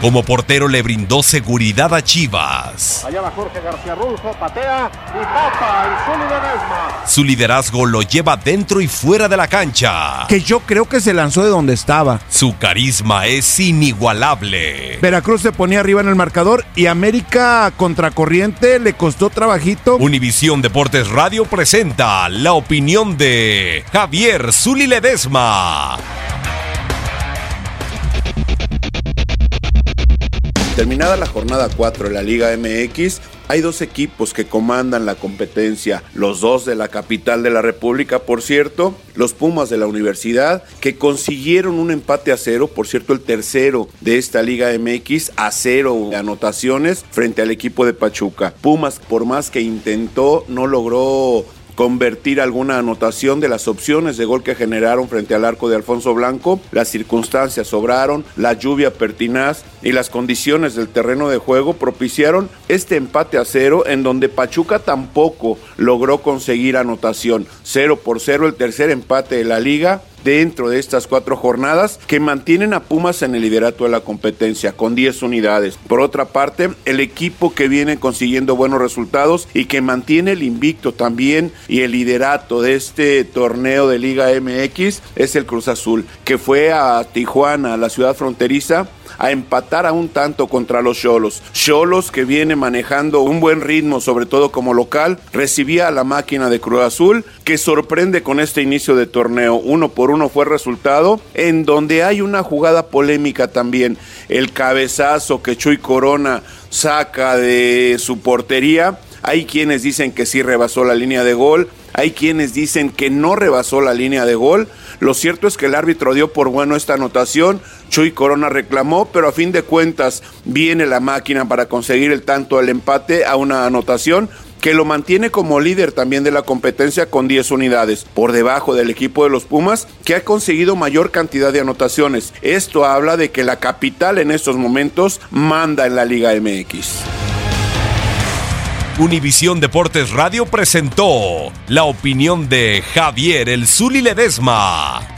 Como portero le brindó seguridad a Chivas. Allá va Jorge García Rulfo, patea y tapa el Zuli Ledesma. Su liderazgo lo lleva dentro y fuera de la cancha. Que yo creo que se lanzó de donde estaba. Su carisma es inigualable. Veracruz se ponía arriba en el marcador y América contracorriente le costó trabajito. Univisión Deportes Radio presenta la opinión de Javier Zuli Ledesma. Terminada la jornada 4 de la Liga MX, hay dos equipos que comandan la competencia, los dos de la capital de la República, por cierto, los Pumas de la Universidad, que consiguieron un empate a cero, por cierto, el tercero de esta Liga MX, a cero anotaciones frente al equipo de Pachuca. Pumas, por más que intentó, no logró convertir alguna anotación de las opciones de gol que generaron frente al arco de Alfonso Blanco. Las circunstancias sobraron, la lluvia pertinaz y las condiciones del terreno de juego propiciaron este empate a cero en donde Pachuca tampoco logró conseguir anotación. Cero por cero el tercer empate de la liga dentro de estas cuatro jornadas que mantienen a Pumas en el liderato de la competencia con 10 unidades. Por otra parte, el equipo que viene consiguiendo buenos resultados y que mantiene el invicto también y el liderato de este torneo de Liga MX es el Cruz Azul, que fue a Tijuana, a la ciudad fronteriza, a empatar a un tanto contra los Cholos. Cholos que viene manejando un buen ritmo, sobre todo como local, recibía a la máquina de Cruz Azul, que sorprende con este inicio de torneo. Uno por uno fue resultado, en donde hay una jugada polémica también. El cabezazo que Chuy Corona saca de su portería. Hay quienes dicen que sí rebasó la línea de gol, hay quienes dicen que no rebasó la línea de gol. Lo cierto es que el árbitro dio por bueno esta anotación. Chuy Corona reclamó, pero a fin de cuentas viene la máquina para conseguir el tanto del empate a una anotación que lo mantiene como líder también de la competencia con 10 unidades, por debajo del equipo de los Pumas, que ha conseguido mayor cantidad de anotaciones. Esto habla de que la capital en estos momentos manda en la Liga MX. Univisión Deportes Radio presentó la opinión de Javier El Zuli Ledesma.